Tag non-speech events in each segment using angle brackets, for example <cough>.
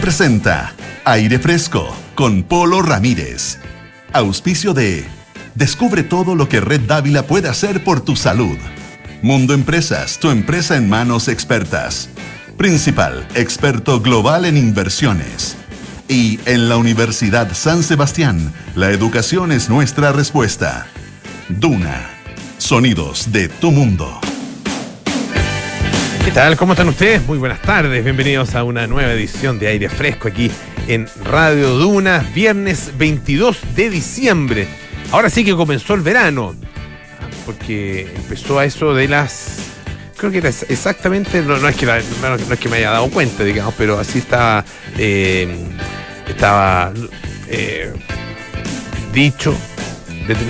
presenta Aire Fresco con Polo Ramírez. Auspicio de Descubre todo lo que Red Dávila puede hacer por tu salud. Mundo Empresas, tu empresa en manos expertas. Principal, experto global en inversiones. Y en la Universidad San Sebastián, la educación es nuestra respuesta. Duna, sonidos de tu mundo. ¿Qué tal? ¿Cómo están ustedes? Muy buenas tardes. Bienvenidos a una nueva edición de Aire Fresco aquí en Radio Duna, viernes 22 de diciembre. Ahora sí que comenzó el verano, porque empezó a eso de las... Creo que era exactamente, no, es, que no, es que me haya dado cuenta, digamos, pero así estaba, eh, estaba eh, dicho,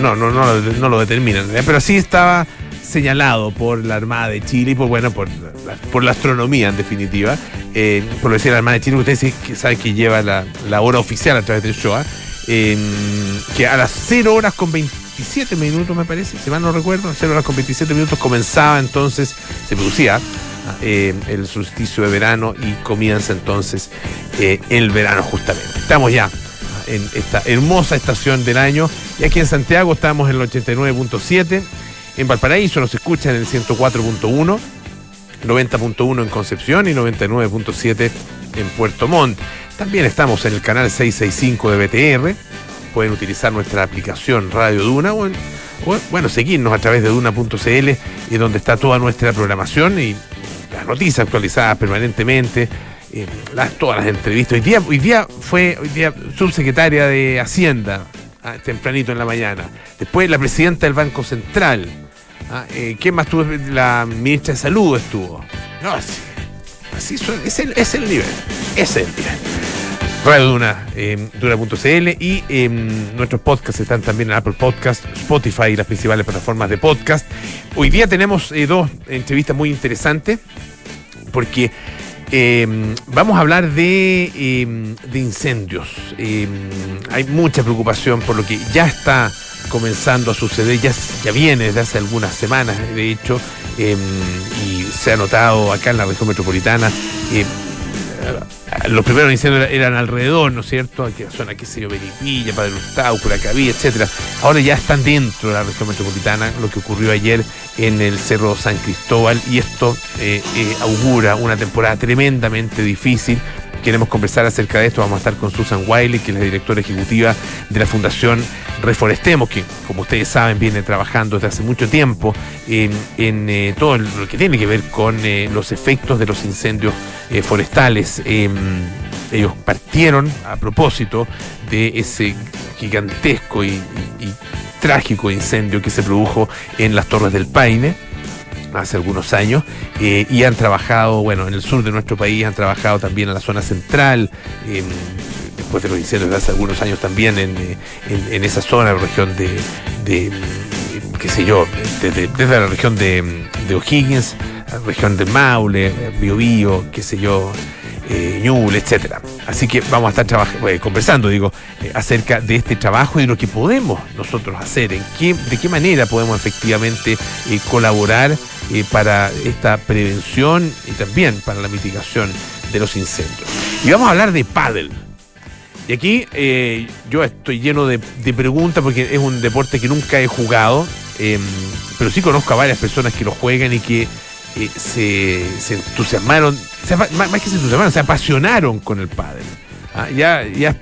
no, no, no, no lo determinan, pero así estaba señalado por la Armada de Chile y por, bueno, por, la, por la astronomía en definitiva. Eh, por lo decir la Armada de Chile, ustedes saben que lleva la, hora oficial a través del show, que a las 0 horas con 27 minutos, me parece, si mal no recuerdo, 0 horas con 27 minutos comenzaba entonces, se producía eh, el solsticio de verano y comienza entonces eh, el verano justamente. Estamos ya en esta hermosa estación del año y aquí en Santiago estamos en el 89.7 en Valparaíso nos escucha en el 104.1, 90.1 en Concepción y 99.7 en Puerto Montt. También estamos en el canal 665 de BTR. Pueden utilizar nuestra aplicación Radio Duna o, bueno, seguirnos a través de duna.cl y donde está toda nuestra programación y las noticias actualizadas permanentemente. Eh, todas las entrevistas. Hoy día, hoy día fue hoy día subsecretaria de Hacienda, ah, tempranito en la mañana. Después la presidenta del Banco Central, Ah, eh, ¿Quién más tuvo? La ministra de Salud estuvo. No, así, así es, el, es el nivel. Es el nivel. Radio Duna, eh, Duna.cl y em, nuestros podcasts están también en Apple Podcast, Spotify y las principales plataformas de podcast. Hoy día tenemos eh, dos entrevistas muy interesantes porque em, vamos a hablar de, em, de incendios. hay mucha preocupación por lo que ya está comenzando a suceder, ya, ya viene desde hace algunas semanas, de hecho, em, y se ha notado acá en la región metropolitana. Eh, los primeros incendios eran alrededor, ¿no es cierto? Aquí zona, qué sé yo, Beripilla, Padre Hurtado, Curacaví, etcétera. Ahora ya están dentro de la región metropolitana, lo que ocurrió ayer en el Cerro San Cristóbal, y esto eh, eh, augura una temporada tremendamente difícil queremos conversar acerca de esto. Vamos a estar con Susan Wiley, que es la directora ejecutiva de la Fundación Reforestemos, que como ustedes saben viene trabajando desde hace mucho tiempo en, eh, todo lo que tiene que ver con eh, los efectos de los incendios eh, forestales. Em, ellos partieron a propósito de ese gigantesco y trágico incendio que se produjo en las Torres del Paine hace algunos años eh, y han trabajado, bueno, en el sur de nuestro país, han trabajado también en la zona central, después de los incendios de hace algunos años también en, en, esa zona, la región de, qué sé yo, desde, la región de, de O'Higgins, la región de Maule, Biobío, qué sé yo, eh, Ñuble, etcétera. Así que vamos a estar eh, conversando, digo, eh, acerca de este trabajo y de lo que podemos nosotros hacer, en qué, de qué manera podemos efectivamente colaborar para esta prevención y también para la mitigación de los incendios. Y vamos a hablar de paddle. Y aquí yo estoy lleno de, preguntas porque es un deporte que nunca he jugado, em, pero sí conozco a varias personas que lo juegan y que se, entusiasmaron, más, que se entusiasmaron, se apasionaron con el padre. Ah, ya ya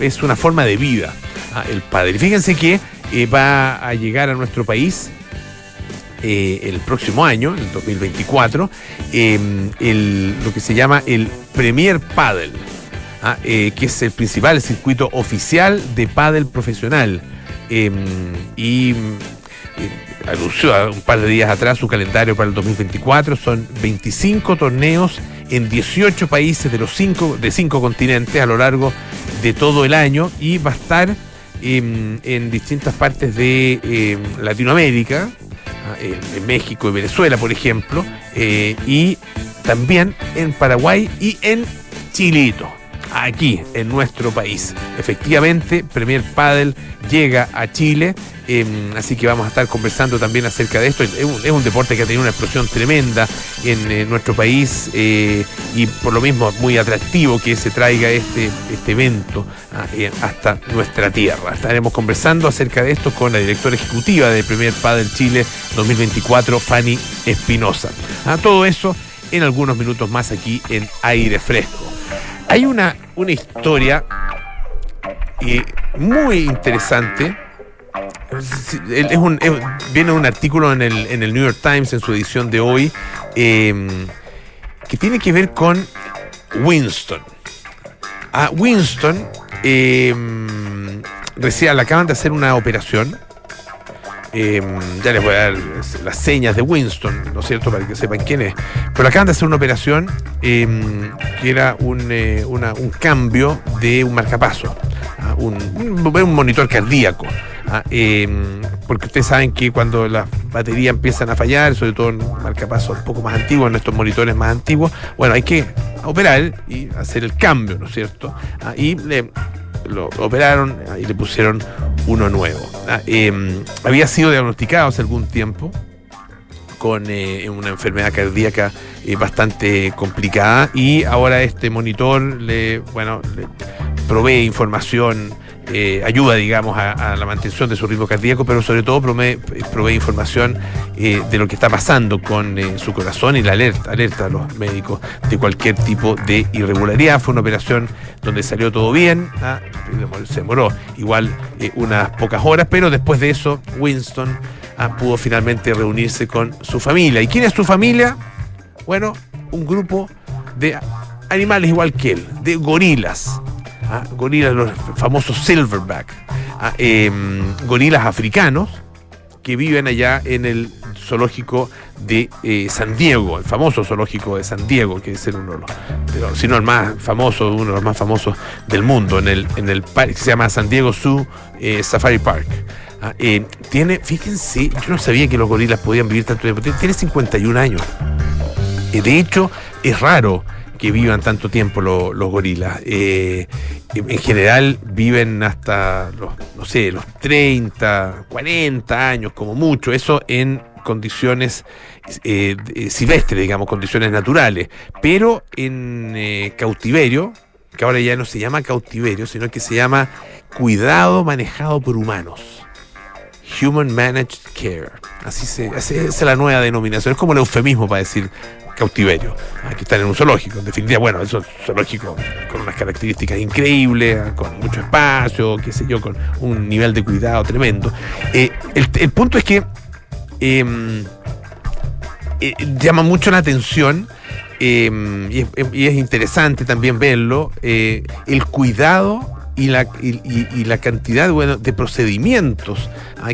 es, una forma de vida ah, el padre. Fíjense que eh, va a llegar a nuestro país eh, el próximo año, el 2024, em, lo que se llama el Premier Paddle, ah, eh, que es el principal circuito oficial de paddle profesional. Em, y anunció un par de días atrás su calendario para el 2024. Son 25 torneos en 18 países de los cinco, de cinco continentes a lo largo de todo el año y va a estar en, distintas partes de em, Latinoamérica, ah, en, México y Venezuela, por ejemplo, eh, y también en Paraguay y en Chilito. Aquí en nuestro país. Efectivamente, Premier Padel llega a Chile, em, así que vamos a estar conversando también acerca de esto. Es un, deporte que ha tenido una explosión tremenda en, nuestro país eh, y por lo mismo muy atractivo que se traiga este, este evento ah, eh, hasta nuestra tierra. Estaremos conversando acerca de esto con la directora ejecutiva de Premier Padel Chile 2024, Fanny Espinosa. A ah, todo eso en algunos minutos más aquí en Aire Fresco. Hay una, una historia eh, muy interesante. Viene un artículo en el, en el, New York Times en su edición de hoy em, que tiene que ver con Winston. A Winston recién le acaban de hacer una operación Em, ya les voy a dar las señas de Winston, ¿no es cierto?, para que sepan quién es. Pero acaban de hacer una operación em, que era un, eh, un, cambio de un marcapaso, ¿ah? un, monitor cardíaco. ¿ah? Em, porque ustedes saben que cuando las baterías empiezan a fallar, sobre todo en marcapasos un poco más antiguos, en estos monitores más antiguos, bueno, hay que operar y hacer el cambio, ¿no es cierto? ¿Ah? y lo operaron y le pusieron uno nuevo. Ah, em, había sido diagnosticado hace algún tiempo con eh, una enfermedad cardíaca eh, bastante complicada y ahora este monitor le, bueno, le provee información eh, ayuda, digamos, a, la mantención de su ritmo cardíaco, pero sobre todo provee, información eh, de lo que está pasando con eh, su corazón y la alerta, alerta a los médicos de cualquier tipo de irregularidad. Fue una operación donde salió todo bien, ¿ah? se demoró igual unas pocas horas, pero después de eso Winston ¿ah? pudo finalmente reunirse con su familia. ¿Y quién es su familia? Bueno, un grupo de animales igual que él, de gorilas gorilas, los famosos silverback, em, gorilas africanos que viven allá en el zoológico de eh, San Diego, el famoso zoológico de San Diego, que es uno de los, pero, si no el más famoso, uno de los más famosos del mundo, en el, en el parque que se llama San Diego Zoo eh, Safari Park. Ah, eh, tiene, fíjense, yo no sabía que los gorilas podían vivir tanto tiempo, tiene 51 años. de hecho, es raro que vivan tanto tiempo los gorilas. Eh, en general viven hasta los, no sé, los 30, 40 años como mucho, eso en condiciones eh, silvestres, digamos, condiciones naturales, pero en eh, cautiverio, que ahora ya no se llama cautiverio, sino que se llama cuidado manejado por humanos. Human Managed Care. Así se, esa es la nueva denominación. Es como el eufemismo para decir cautiverio. Hay que estar en un zoológico. En definitiva, bueno, es un zoológico con unas características increíbles, con mucho espacio, qué sé yo, con un nivel de cuidado tremendo. Eh, el, punto es que em, eh, llama mucho la atención. Em, y, es, interesante también verlo, eh, el cuidado y la, y, la cantidad bueno, de procedimientos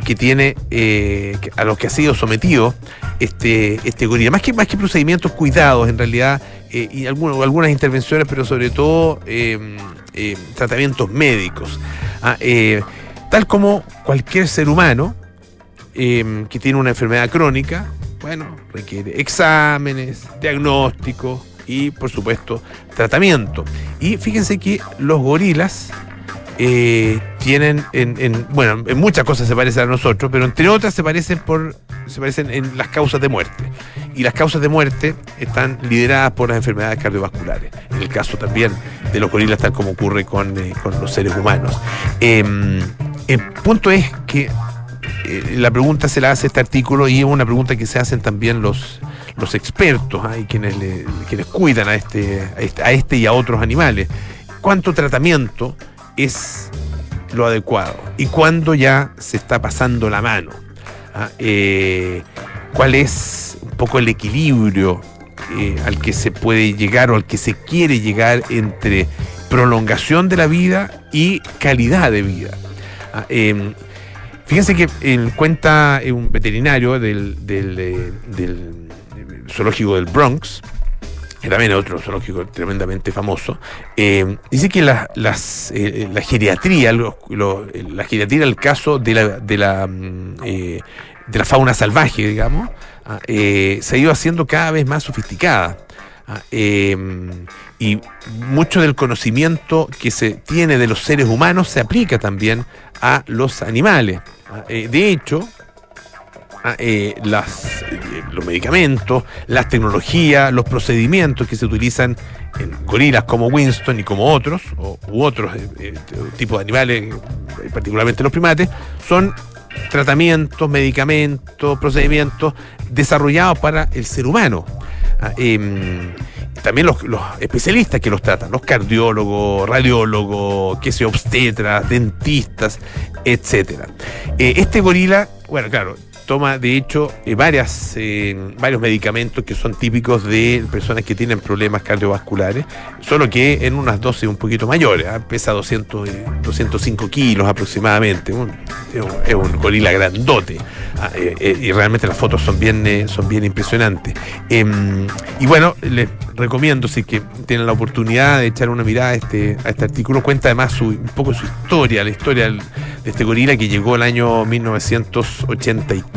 que tiene eh, a los que ha sido sometido este, este gorila. Más que, más que procedimientos, cuidados en realidad, eh, y algunas intervenciones, pero sobre todo em, em, tratamientos médicos. Ah, eh, tal como cualquier ser humano em, que tiene una enfermedad crónica, bueno, requiere exámenes, diagnósticos y, por supuesto, tratamiento. Y fíjense que los gorilas eh, tienen en, bueno, en muchas cosas se parecen a nosotros, pero entre otras se parecen por se parecen en las causas de muerte. Y las causas de muerte están lideradas por las enfermedades cardiovasculares. En el caso también de los gorilas, tal como ocurre con, eh, los seres humanos. Em, el punto es que eh, la pregunta se la hace este artículo y es una pregunta que se hacen también los, los expertos hay quienes, quienes cuidan este, a este, a este y a otros animales. ¿Cuánto tratamiento es lo adecuado y cuándo ya se está pasando la mano. ¿ah? Eh, ¿Cuál es un poco el equilibrio eh, al que se puede llegar o al que se quiere llegar entre prolongación de la vida y calidad de vida? ¿Ah? Em, fíjense que cuenta un veterinario del, del, eh, del zoológico del Bronx, que también es otro zoológico tremendamente famoso, eh, dice que eh, la geriatría, la geriatría, el caso de la, de la, mm, eh, de la fauna salvaje, digamos, ah, se ha ido haciendo cada vez más sofisticada. Ah, em, y mucho del conocimiento que se tiene de los seres humanos se aplica también a los animales. Ah, de hecho, eh, las, eh, los medicamentos, las tecnologías, los procedimientos que se utilizan en gorilas como Winston y como otros, o, u otros tipos de animales, particularmente los primates, son tratamientos, medicamentos, procedimientos desarrollados para el ser humano. Ah, em, también los, especialistas que los tratan, los cardiólogos, radiólogos, que se obstetras, dentistas. Eh, este gorila, bueno, claro, toma de hecho eh, eh, varios medicamentos que son típicos de personas que tienen problemas cardiovasculares, solo que en unas dosis un poquito mayores, ¿ah? pesa 200, 205 kilos aproximadamente, es un gorila grandote ah, eh, y realmente las fotos son bien, son bien impresionantes. Em, y bueno, les recomiendo si que tienen la oportunidad de echar una mirada a este, este artículo, cuenta además un poco su historia, la historia de este gorila que llegó el año 1984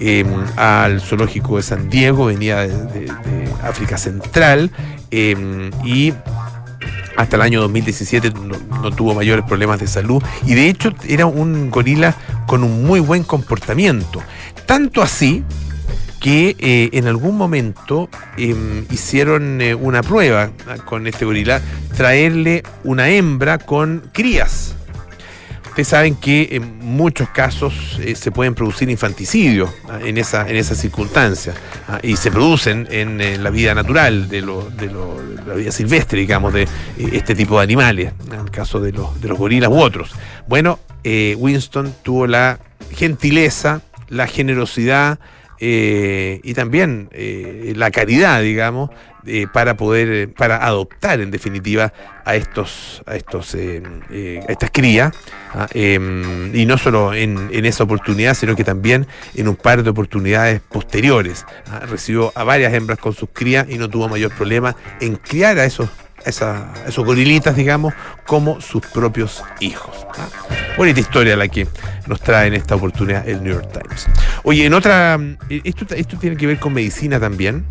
Em, al zoológico de San Diego, venía de, África Central em, y hasta el año 2017 no, tuvo mayores problemas de salud y de hecho era un gorila con un muy buen comportamiento. Tanto así que eh, en algún momento em, hicieron eh, una prueba con este gorila, traerle una hembra con crías. Ustedes saben que en muchos casos eh, se pueden producir infanticidios ah, en esa, en esa circunstancia ah, y se producen en, la vida natural de, de, la vida silvestre, digamos, de eh, este tipo de animales, en el caso de los, de los gorilas u otros. Bueno, eh, Winston tuvo la gentileza, la generosidad y también la caridad, digamos, eh, para poder, eh, para adoptar en definitiva a estos, a estos, eh, estas crías, ¿ah? em, y no solo en, esa oportunidad, sino que también en un par de oportunidades posteriores. ¿ah? Recibió a varias hembras con sus crías y no tuvo mayor problema en criar a esos esos gorilitas, digamos, como sus propios hijos. ¿ah? Bonita historia la que nos trae en esta oportunidad el New York Times. Oye, en otra, esto, esto tiene que ver con medicina también.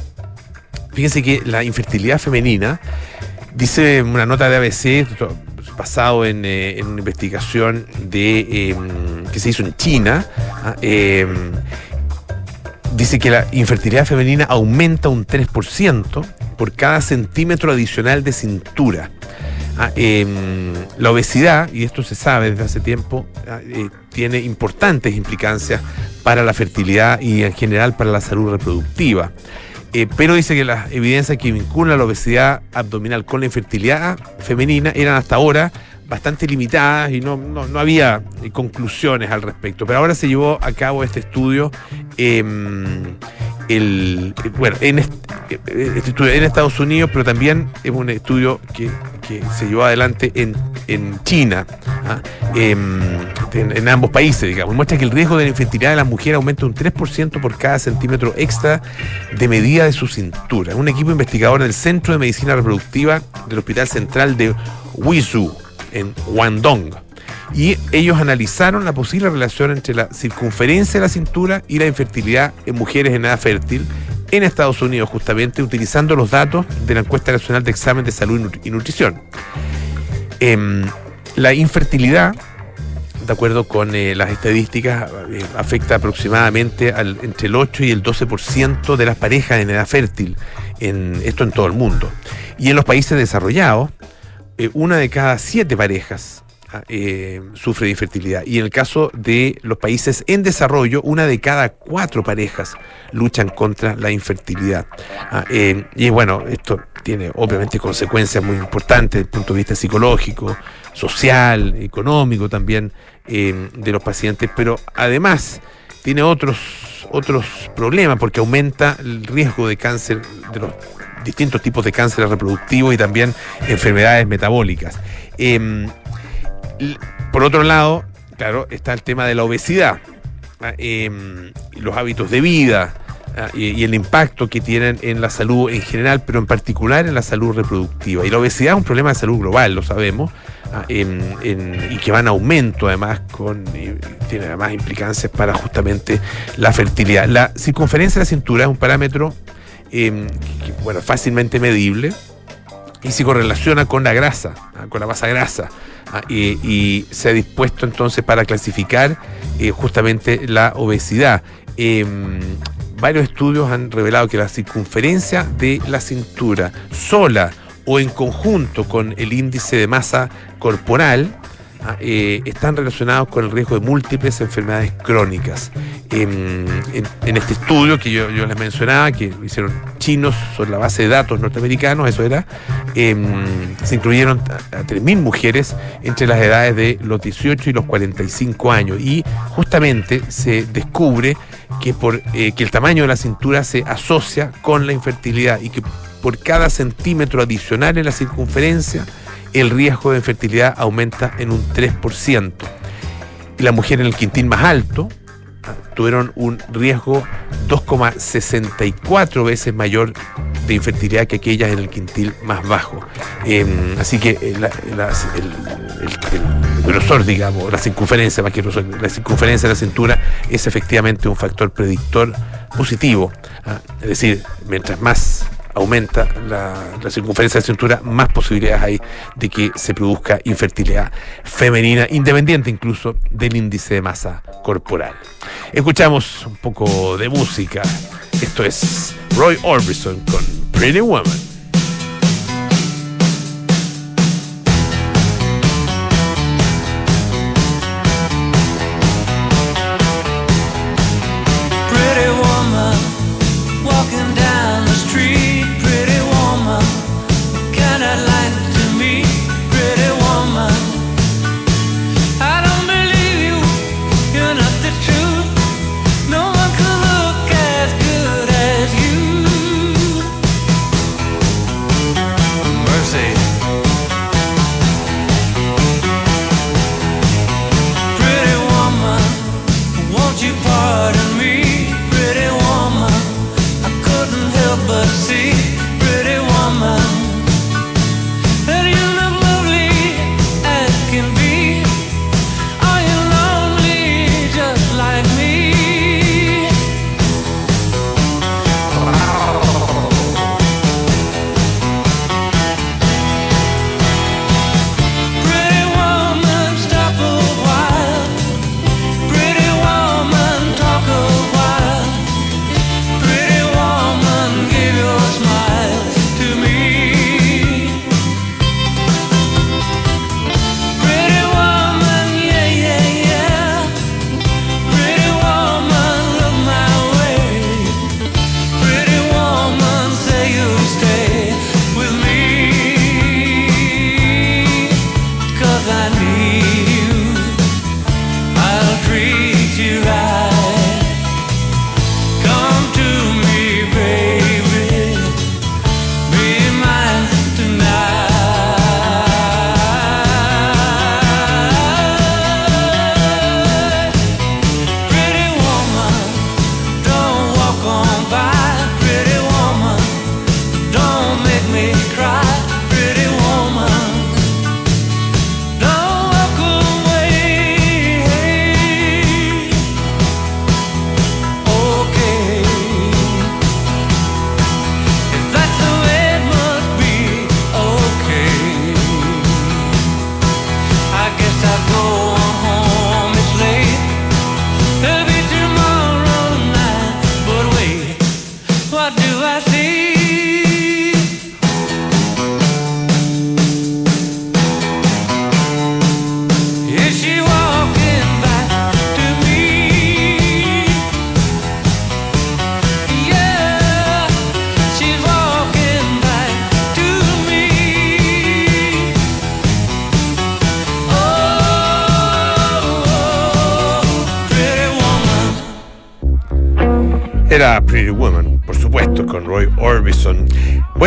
Fíjense que la infertilidad femenina, dice una nota de ABC, basado en, eh, una investigación de, em, que se hizo en China, ah, em, dice que la infertilidad femenina aumenta un 3% por cada centímetro adicional de cintura. Ah, em, la obesidad, y esto se sabe desde hace tiempo, ah, eh, tiene importantes implicancias para la fertilidad y en general para la salud reproductiva. Eh, pero dice que las evidencias que vinculan la obesidad abdominal con la infertilidad femenina eran hasta ahora bastante limitadas y no, había eh, conclusiones al respecto. Pero ahora se llevó a cabo este estudio, em, el, bueno, en estudio en Estados Unidos, pero también es un estudio que, se llevó adelante en, China, ¿ah? em, en, ambos países, digamos. Muestra que el riesgo de la infertilidad de las mujeres aumenta un 3% por cada centímetro extra de medida de su cintura. Un equipo investigador del Centro de Medicina Reproductiva del Hospital Central de Wizhou en Guangdong. Y ellos analizaron la posible relación entre la circunferencia de la cintura y la infertilidad en mujeres en edad fértil en Estados Unidos, justamente utilizando los datos de la encuesta nacional de examen de salud y nutrición. Em, la infertilidad, de acuerdo con eh, las estadísticas, eh, afecta aproximadamente entre el 8 y el 12% de las parejas en edad fértil, en, esto en todo el mundo. Y en los países desarrollados, eh, una de cada siete parejas eh, sufre de infertilidad. Y en el caso de los países en desarrollo, una de cada cuatro parejas luchan contra la infertilidad. Ah, eh, y bueno, esto tiene obviamente consecuencias muy importantes desde el punto de vista psicológico, social, económico también de los pacientes, pero además tiene otros, otros problemas porque aumenta el riesgo de cáncer de los distintos tipos de cánceres reproductivos y también enfermedades metabólicas. Em, por otro lado, claro, está el tema de la obesidad, ¿ah? em, los hábitos de vida ¿ah? y, el impacto que tienen en la salud en general, pero en particular en la salud reproductiva. Y la obesidad es un problema de salud global, lo sabemos, ¿ah? y que va en aumento además, con, tiene además implicancias para justamente la fertilidad. La circunferencia de la cintura es un parámetro em, bueno, fácilmente medible y se correlaciona con la grasa, ¿ah? con la masa grasa. ¿ah? Y, se ha dispuesto entonces para clasificar eh, justamente la obesidad. Em, varios estudios han revelado que la circunferencia de la cintura sola o en conjunto con el índice de masa corporal eh, están relacionados con el riesgo de múltiples enfermedades crónicas. en, este estudio que yo, les mencionaba, que hicieron chinos sobre la base de datos norteamericanos, eso era, em, se incluyeron a, 3.000 mujeres entre las edades de los 18 y los 45 años y justamente se descubre que, por, eh, que el tamaño de la cintura se asocia con la infertilidad y que por cada centímetro adicional en la circunferencia, el riesgo de infertilidad aumenta en un 3%. Y la mujer en el quintil más alto tuvieron un riesgo 2,64 veces mayor de infertilidad que aquellas en el quintil más bajo. Em, así que el, grosor, digamos, la circunferencia, más que la circunferencia de la cintura es efectivamente un factor predictor positivo. ¿ah? Es decir, mientras más aumenta la, circunferencia de cintura, más posibilidades hay de que se produzca infertilidad femenina, independiente incluso del índice de masa corporal. Escuchamos un poco de música. Esto es Roy Orbison con Pretty Woman.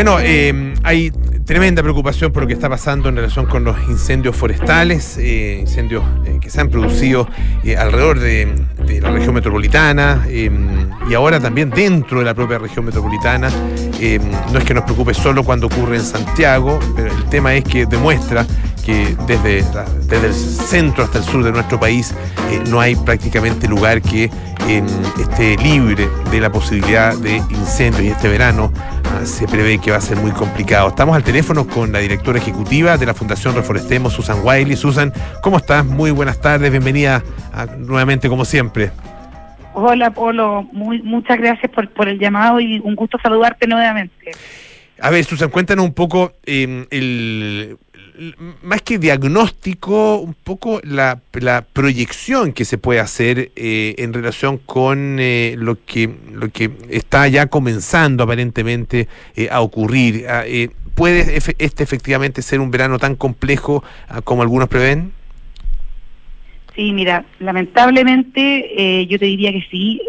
Bueno, eh, hay tremenda preocupación por lo que está pasando en relación con los incendios forestales, eh, incendios eh, que se han producido alrededor de, la región metropolitana y ahora también dentro de la propia región metropolitana. no es que nos preocupe solo cuando ocurre en Santiago, pero el tema es que demuestra que desde, desde el centro hasta el sur de nuestro país no hay prácticamente lugar que esté libre de la posibilidad de incendio y este verano se prevé que va a ser muy complicado. Estamos al teléfono con la directora ejecutiva de la Fundación Reforestemos, Susan Wiley. Susan, ¿cómo estás? Muy buenas tardes, bienvenida nuevamente como siempre. Hola Polo, muy, muchas gracias por, por el llamado y un gusto saludarte nuevamente. A ver, Susan, cuéntanos un poco em, el, más que diagnóstico, un poco la, proyección que se puede hacer eh, en relación con eh, lo que lo que está ya comenzando aparentemente eh, a ocurrir. Ah, ¿Puede este efectivamente ser un verano tan complejo ah, como algunos prevén? Sí, mira, lamentablemente yo te diría que sí.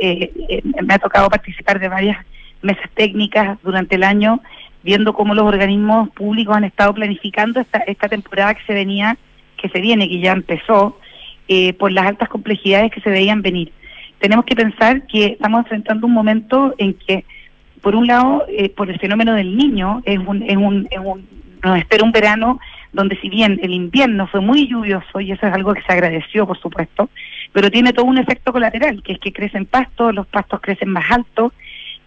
me ha tocado participar de varias mesas técnicas durante el año viendo cómo los organismos públicos han estado planificando esta, esta temporada que se venía, que se viene, que ya empezó, eh, por las altas complejidades que se veían venir. Tenemos que pensar que estamos enfrentando un momento en que, por un lado, eh, por el fenómeno del niño, es un, es un, es un, nos espera un verano donde si bien el invierno fue muy lluvioso, y eso es algo que se agradeció, por supuesto, pero tiene todo un efecto colateral, que es que crecen pastos, los pastos crecen más altos,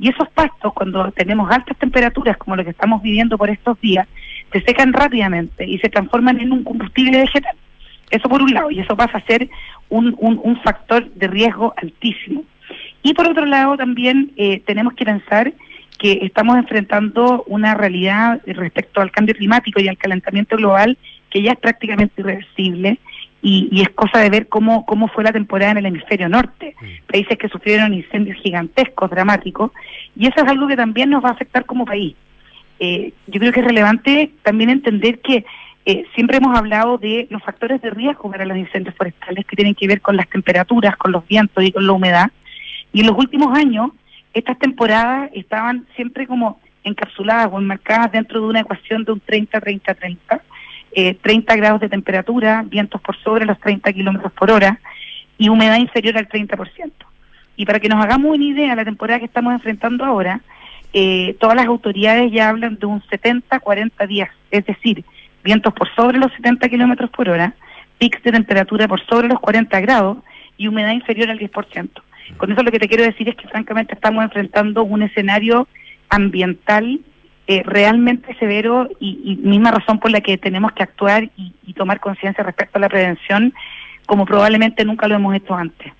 y esos pastos, cuando tenemos altas temperaturas, como lo que estamos viviendo por estos días, se secan rápidamente y se transforman en un combustible vegetal. Eso por un lado, y eso pasa a ser un, un, factor de riesgo altísimo. Y por otro lado, también eh, tenemos que pensar que estamos enfrentando una realidad respecto al cambio climático y al calentamiento global que ya es prácticamente irreversible y, es cosa de ver cómo, cómo fue la temporada en el hemisferio norte. Países que sufrieron incendios gigantescos, dramáticos, y eso es algo que también nos va a afectar como país. Eh, yo creo que es relevante también entender que eh, siempre hemos hablado de los factores de riesgo para los incendios forestales que tienen que ver con las temperaturas, con los vientos y con la humedad. Y en los últimos años, estas temporadas estaban siempre como encapsuladas o enmarcadas dentro de una ecuación de un 30-30-30 eh, 30 grados de temperatura, vientos por sobre los 30 kilómetros por hora y humedad inferior al 30%. Y para que nos hagamos una idea, la temporada que estamos enfrentando ahora, eh, todas las autoridades ya hablan de un 70-40 días, es decir, vientos por sobre los 70 kilómetros por hora, pics de temperatura por sobre los 40 grados y humedad inferior al 10%. Con eso lo que te quiero decir es que francamente estamos enfrentando un escenario ambiental eh, realmente severo y, misma razón por la que tenemos que actuar y, tomar conciencia respecto a la prevención como probablemente nunca lo hemos hecho antes.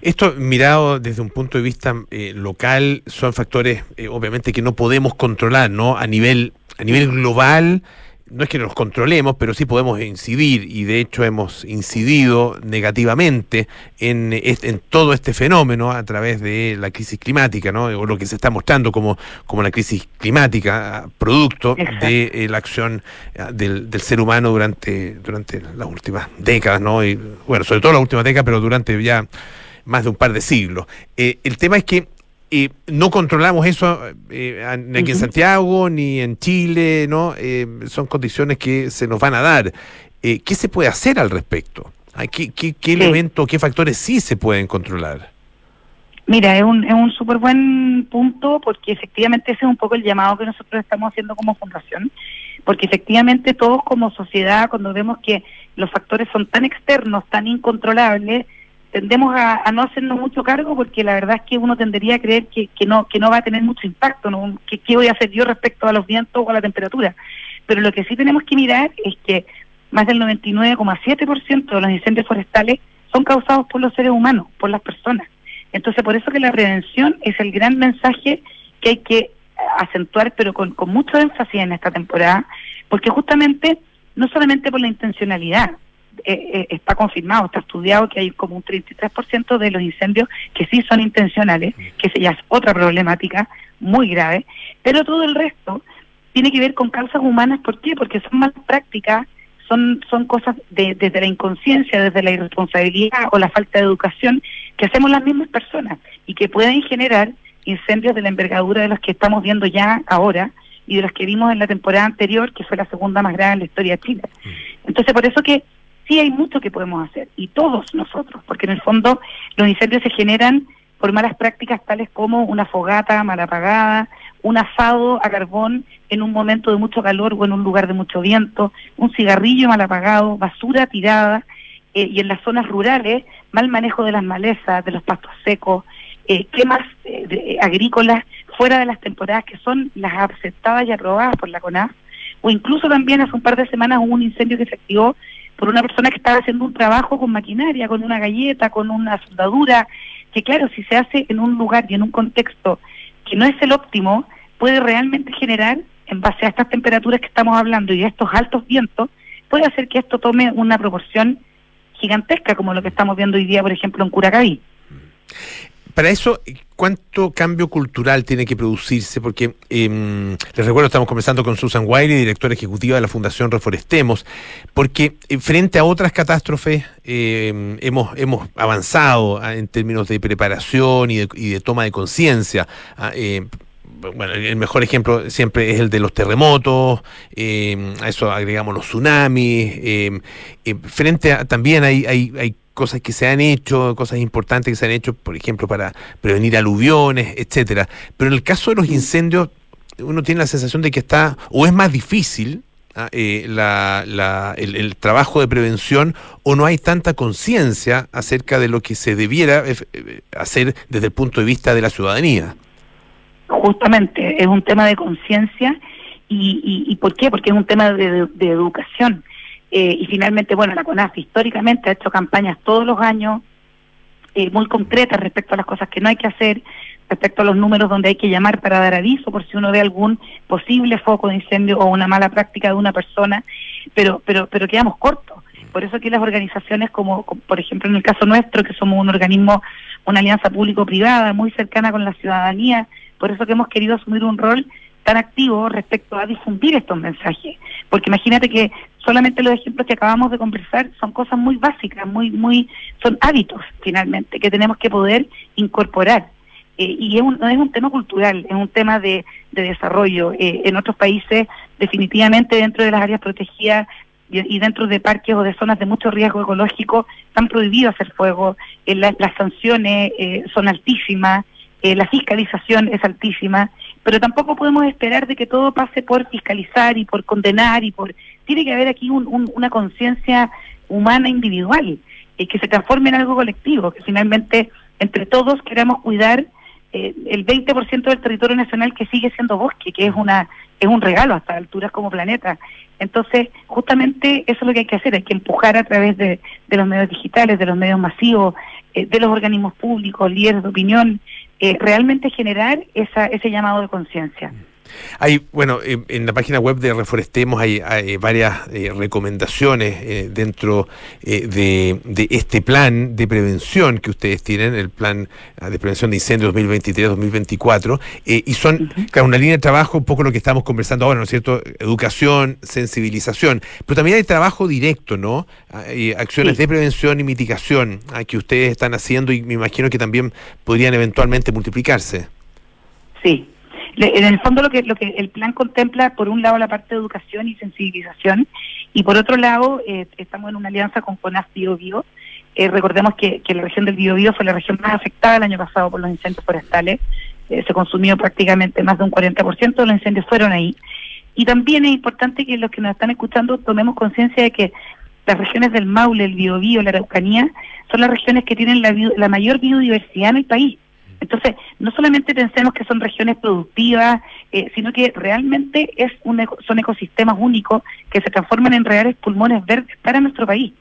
Esto, mirado desde un punto de vista eh, local, son factores eh, obviamente que no podemos controlar, ¿no? A nivel, a nivel global, no es que nos controlemos, pero sí podemos incidir y de hecho hemos incidido negativamente en, en todo este fenómeno a través de la crisis climática, ¿no? o lo que se está mostrando como, como la crisis climática, producto de eh, la acción del, del, ser humano durante, durante las últimas décadas, ¿no? y, bueno, sobre todo las últimas décadas, pero durante ya más de un par de siglos. Eh, el tema es que y no controlamos eso eh, aquí en Santiago ni en Chile, ¿no? Eh, son condiciones que se nos van a dar. Eh, ¿Qué se puede hacer al respecto? ¿Qué, qué, qué elementos, qué factores sí se pueden controlar? Mira, es un, es un súper buen punto porque efectivamente ese es un poco el llamado que nosotros estamos haciendo como fundación, porque efectivamente todos como sociedad, cuando vemos que los factores son tan externos, tan incontrolables, tendemos a, no hacernos mucho cargo porque la verdad es que uno tendería a creer que, que no que no va a tener mucho impacto, ¿no? ¿Qué, ¿Qué, voy a hacer yo respecto a los vientos o a la temperatura? Pero lo que sí tenemos que mirar es que más del 99,7% de los incendios forestales son causados por los seres humanos, por las personas. Entonces, por eso que la prevención es el gran mensaje que hay que acentuar, pero con, con mucho énfasis en esta temporada, porque justamente no solamente por la intencionalidad, eh, eh, está confirmado, está estudiado que hay como un 33% de los incendios que sí son intencionales, que ya es otra problemática muy grave, pero todo el resto tiene que ver con causas humanas. ¿Por qué? Porque son malas prácticas, son, son cosas de, desde la inconsciencia, desde la irresponsabilidad o la falta de educación que hacemos las mismas personas y que pueden generar incendios de la envergadura de los que estamos viendo ya ahora y de los que vimos en la temporada anterior, que fue la segunda más grave en la historia de Chile. Entonces, por eso que sí hay mucho que podemos hacer, y todos nosotros, porque en el fondo los incendios se generan por malas prácticas tales como una fogata mal apagada, un asado a carbón en un momento de mucho calor o en un lugar de mucho viento, un cigarrillo mal apagado, basura tirada, eh, y en las zonas rurales, mal manejo de las malezas, de los pastos secos, eh, quemas eh, agrícolas fuera de las temporadas que son las aceptadas y aprobadas por la CONAF, o incluso también hace un par de semanas hubo un incendio que se activó por una persona que estaba haciendo un trabajo con maquinaria, con una galleta, con una soldadura, que claro, si se hace en un lugar y en un contexto que no es el óptimo, puede realmente generar, en base a estas temperaturas que estamos hablando y a estos altos vientos, puede hacer que esto tome una proporción gigantesca, como lo que estamos viendo hoy día, por ejemplo, en Curacaví. Para eso, ¿cuánto cambio cultural tiene que producirse? Porque em, les recuerdo, estamos conversando con Susan Wiley, directora ejecutiva de la Fundación Reforestemos, porque eh, frente a otras catástrofes em, hemos, hemos avanzado ah, en términos de preparación y de, toma de conciencia. Ah, em, bueno, el mejor ejemplo siempre es el de los terremotos, a eso agregamos los tsunamis, eh, frente a también hay, hay, hay cosas que se han hecho, cosas importantes que se han hecho, por ejemplo, para prevenir aluviones, etcétera. Pero en el caso de los incendios, uno tiene la sensación de que está, o es más difícil, ah, eh, el, trabajo de prevención o no hay tanta conciencia acerca de lo que se debiera eh, hacer desde el punto de vista de la ciudadanía. Justamente, es un tema de conciencia y, y, ¿por qué? Porque es un tema de educación. Eh, y finalmente, bueno, la CONAF históricamente ha hecho campañas todos los años eh, muy concretas respecto a las cosas que no hay que hacer, respecto a los números donde hay que llamar para dar aviso por si uno ve algún posible foco de incendio o una mala práctica de una persona, pero, pero, pero quedamos cortos. Por eso que las organizaciones como, por ejemplo, en el caso nuestro, que somos un organismo, una alianza público-privada muy cercana con la ciudadanía, por eso que hemos querido asumir un rol tan activo respecto a difundir estos mensajes. Porque imagínate que solamente los ejemplos que acabamos de conversar son cosas muy básicas, muy, muy, son hábitos finalmente que tenemos que poder incorporar. Eh, y es un, es un tema cultural, es un tema de, desarrollo. Eh, en otros países, definitivamente dentro de las áreas protegidas y, dentro de parques o de zonas de mucho riesgo ecológico, están prohibido hacer fuego, eh, las sanciones son altísimas, la fiscalización es altísima pero tampoco podemos esperar de que todo pase por fiscalizar y por condenar y por... Tiene que haber aquí una conciencia humana individual y que se transforme en algo colectivo, que finalmente entre todos queramos cuidar eh, el 20% del territorio nacional que sigue siendo bosque, que es una es un regalo hasta alturas como planeta. Entonces, justamente eso es lo que hay que hacer, hay que empujar a través de, los medios digitales, de los medios masivos, eh, de los organismos públicos, líderes de opinión, eh, realmente generar esa, ese llamado de conciencia. Hay, bueno, en la página web de Reforestemos hay, varias eh, recomendaciones eh, dentro de, este plan de prevención que ustedes tienen, el plan de prevención de incendios 2023-2024, y son, una línea de trabajo, un poco lo que estamos conversando ahora, ¿no es cierto? Educación, sensibilización, pero también hay trabajo directo, ¿no? Hay acciones de prevención y mitigación ah, que ustedes están haciendo y me imagino que también podrían eventualmente multiplicarse. Sí, en el fondo lo que lo que el plan contempla por un lado la parte de educación y sensibilización y por otro lado eh, estamos en una alianza con CONAF Bio Bio. Eh, recordemos que, la región del Bio Bio fue la región más afectada el año pasado por los incendios forestales. Eh, se consumió prácticamente más de un 40% de los incendios fueron ahí. Y también es importante que los que nos están escuchando tomemos conciencia de que las regiones del Maule, el Biobío, la Araucanía, son las regiones que tienen la, la mayor biodiversidad en el país. Entonces, no solamente pensemos que son regiones productivas, eh, sino que realmente es un, son ecosistemas únicos que se transforman en reales pulmones verdes para nuestro país.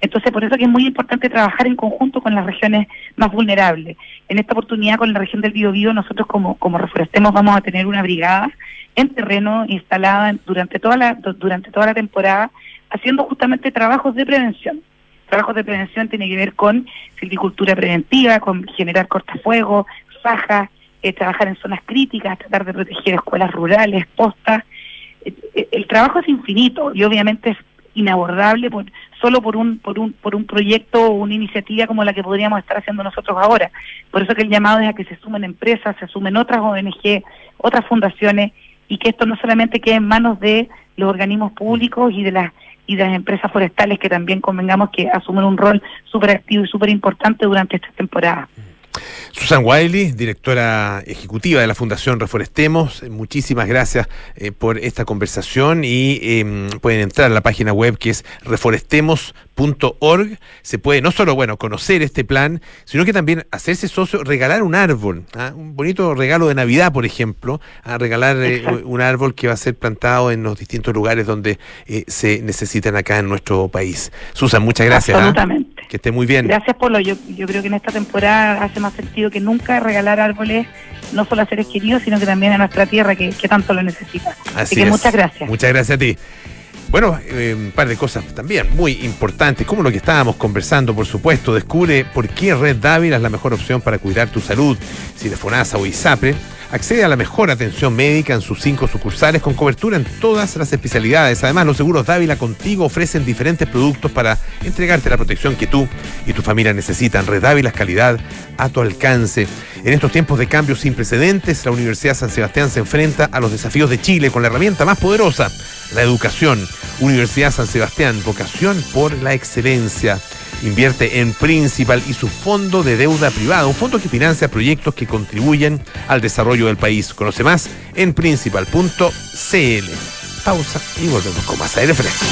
Entonces, por eso que es muy importante trabajar en conjunto con las regiones más vulnerables. En esta oportunidad, con la región del Biobío, nosotros como, como Reforestemos vamos a tener una brigada en terreno instalada durante toda la, durante toda la temporada, haciendo justamente trabajos de prevención trabajos de prevención tiene que ver con silvicultura preventiva, con generar cortafuegos, fajas, eh, trabajar en zonas críticas, tratar de proteger escuelas rurales, postas. Eh, eh, el trabajo es infinito y obviamente es inabordable por, solo por un, por un, por un proyecto o una iniciativa como la que podríamos estar haciendo nosotros ahora. Por eso que el llamado es a que se sumen empresas, se sumen otras ONG, otras fundaciones y que esto no solamente quede en manos de los organismos públicos y de las y de las empresas forestales que también convengamos que asumen un rol súper activo y súper importante durante esta temporada. Susan Wiley, directora ejecutiva de la Fundación Reforestemos, eh, muchísimas gracias eh, por esta conversación y em, pueden entrar a la página web que es reforestemos.org. Se puede no solo bueno conocer este plan, sino que también hacerse socio, regalar un árbol, ¿ah? un bonito regalo de Navidad, por ejemplo, a regalar eh, un árbol que va a ser plantado en los distintos lugares donde se necesitan acá en nuestro país. Susan, muchas gracias. ¿ah? Absolutamente. Que esté muy bien. Gracias, Polo. Yo, yo creo que en esta temporada hace más sentido que nunca regalar árboles, no solo a seres queridos, sino que también a nuestra tierra que, tanto lo necesita. Así, que muchas gracias. Muchas gracias a ti. Bueno, eh, un par de cosas también muy importantes, como lo que estábamos conversando, por supuesto. Descubre por qué Red Dávila es la mejor opción para cuidar tu salud, si de FONASA o ISAPRE Accede a la mejor atención médica en sus cinco sucursales con cobertura en todas las especialidades. Además, los seguros Dávila contigo ofrecen diferentes productos para entregarte la protección que tú y tu familia necesitan. Red Dávila es calidad a tu alcance. En estos tiempos de cambios sin precedentes, la Universidad San Sebastián se enfrenta a los desafíos de Chile con la herramienta más poderosa, la educación. Universidad San Sebastián, vocación por la excelencia. Invierte en Principal y su fondo de deuda privada, un fondo que financia proyectos que contribuyen al desarrollo del país. Conoce más en principal.cl. Pausa y volvemos con más aire fresco.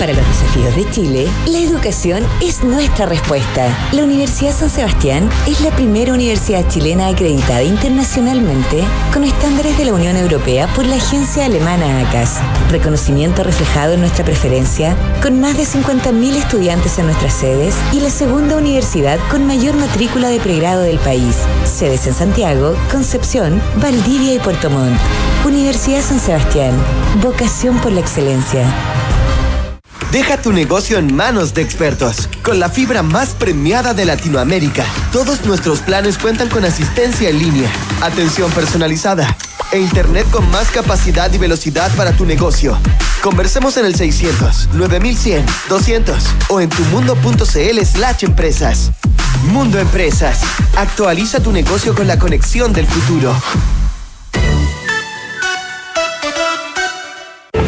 Para los desafíos de Chile, la educación es nuestra respuesta. La Universidad San Sebastián es la primera universidad chilena acreditada internacionalmente con estándares de la Unión Europea por la agencia alemana ACAS. Reconocimiento reflejado en nuestra preferencia, con más de 50.000 estudiantes en nuestras sedes y la segunda universidad con mayor matrícula de pregrado del país. Sedes en Santiago, Concepción, Valdivia y Puerto Montt. Universidad San Sebastián. Vocación por la excelencia. Deja tu negocio en manos de expertos. Con la fibra más premiada de Latinoamérica, todos nuestros planes cuentan con asistencia en línea, atención personalizada e internet con más capacidad y velocidad para tu negocio. Conversemos en el 600 9100 200 o en tumundo.cl/slash empresas. Mundo Empresas. Actualiza tu negocio con la conexión del futuro.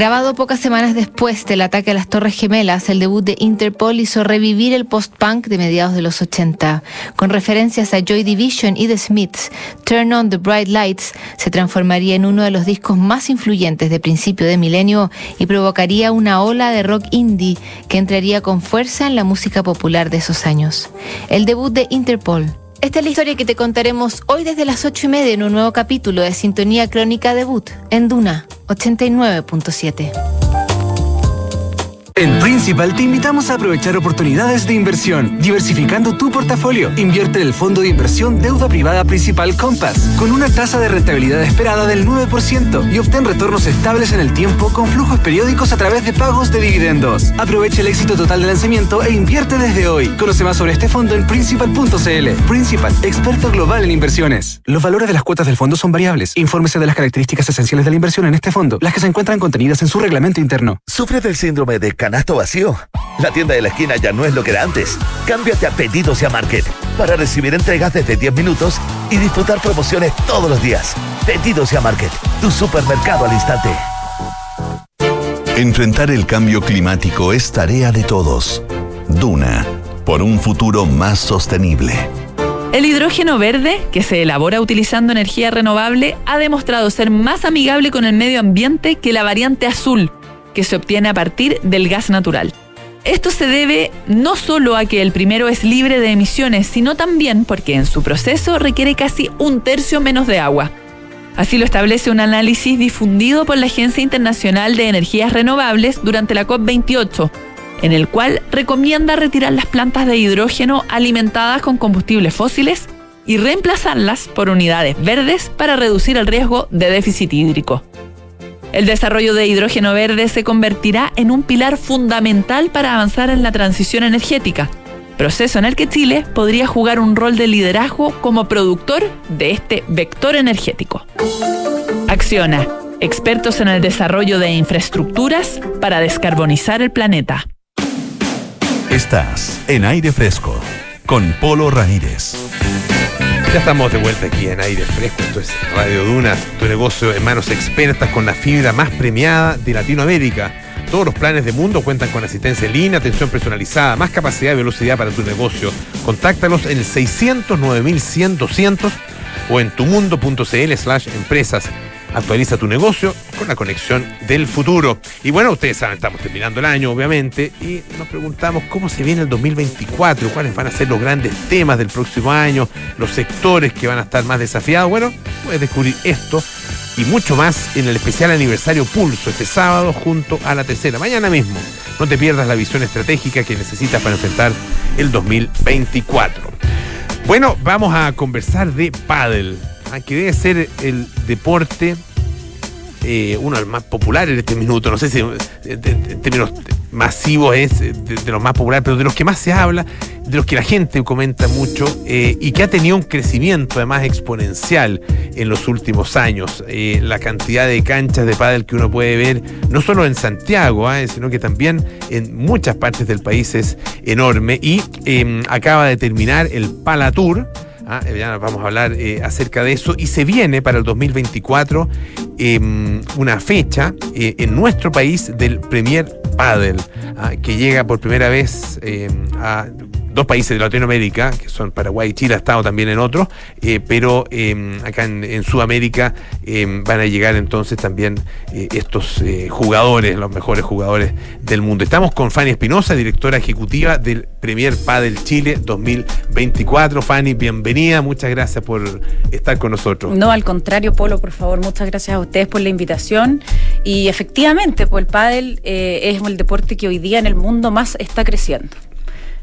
Grabado pocas semanas después del ataque a las Torres Gemelas, el debut de Interpol hizo revivir el post-punk de mediados de los 80. Con referencias a Joy Division y The Smiths, Turn On the Bright Lights se transformaría en uno de los discos más influyentes de principio de milenio y provocaría una ola de rock indie que entraría con fuerza en la música popular de esos años. El debut de Interpol, esta es la historia que te contaremos hoy desde las ocho y media en un nuevo capítulo de Sintonía Crónica Debut en Duna 89.7. En Principal te invitamos a aprovechar oportunidades de inversión, diversificando tu portafolio. Invierte en el fondo de inversión Deuda Privada Principal Compass, con una tasa de rentabilidad esperada del 9% y obtén retornos estables en el tiempo con flujos periódicos a través de pagos de dividendos. Aprovecha el éxito total de lanzamiento e invierte desde hoy. Conoce más sobre este fondo en principal.cl. Principal, experto global en inversiones. Los valores de las cuotas del fondo son variables. Infórmese de las características esenciales de la inversión en este fondo, las que se encuentran contenidas en su reglamento interno. ¿Sufre del síndrome de canasto vacío. La tienda de la esquina ya no es lo que era antes. Cámbiate a Pedidos y a Market para recibir entregas desde 10 minutos y disfrutar promociones todos los días. Pedidos y a Market, tu supermercado al instante. Enfrentar el cambio climático es tarea de todos. Duna, por un futuro más sostenible. El hidrógeno verde, que se elabora utilizando energía renovable, ha demostrado ser más amigable con el medio ambiente que la variante azul, que se obtiene a partir del gas natural. Esto se debe no solo a que el primero es libre de emisiones, sino también porque en su proceso requiere casi un tercio menos de agua. Así lo establece un análisis difundido por la Agencia Internacional de Energías Renovables durante la COP28, en el cual recomienda retirar las plantas de hidrógeno alimentadas con combustibles fósiles y reemplazarlas por unidades verdes para reducir el riesgo de déficit hídrico. El desarrollo de hidrógeno verde se convertirá en un pilar fundamental para avanzar en la transición energética, proceso en el que Chile podría jugar un rol de liderazgo como productor de este vector energético. Acciona, expertos en el desarrollo de infraestructuras para descarbonizar el planeta. Estás en aire fresco con Polo Ramírez. Ya estamos de vuelta aquí en aire fresco. Esto es Radio Dunas, tu negocio en manos expertas con la fibra más premiada de Latinoamérica. Todos los planes de mundo cuentan con asistencia en línea, atención personalizada, más capacidad y velocidad para tu negocio. Contáctalos en el 609 200 o en tumundo.cl slash empresas. Actualiza tu negocio con la conexión del futuro. Y bueno, ustedes saben, estamos terminando el año, obviamente, y nos preguntamos cómo se viene el 2024, cuáles van a ser los grandes temas del próximo año, los sectores que van a estar más desafiados. Bueno, puedes descubrir esto y mucho más en el especial aniversario Pulso este sábado junto a la tercera, mañana mismo. No te pierdas la visión estratégica que necesitas para enfrentar el 2024. Bueno, vamos a conversar de pádel que debe ser el deporte eh, uno de los más populares en este minuto, no sé si en términos masivos es de, los más populares, pero de los que más se habla, de los que la gente comenta mucho eh, y que ha tenido un crecimiento además exponencial en los últimos años. Eh, la cantidad de canchas de pádel que uno puede ver, no solo en Santiago, sino que también en muchas partes del país es enorme y em, acaba de terminar el Palatour Ah, eh, ya vamos a hablar eh, acerca de eso. Y se viene para el 2024 em, una fecha eh, en nuestro país del Premier Padel, ah, que llega por primera vez em, a dos países de Latinoamérica, que son Paraguay y Chile, ha estado también en otros, eh, pero em, acá en, Sudamérica em, van a llegar entonces también eh, estos eh, jugadores, los mejores jugadores del mundo. Estamos con Fanny Espinosa, directora ejecutiva del Premier Padel Chile 2024. Fanny, bienvenida, muchas gracias por estar con nosotros. No, al contrario, Polo, por favor, muchas gracias a ustedes por la invitación. Y efectivamente, pues el pádel es el deporte que hoy día en el mundo más está creciendo.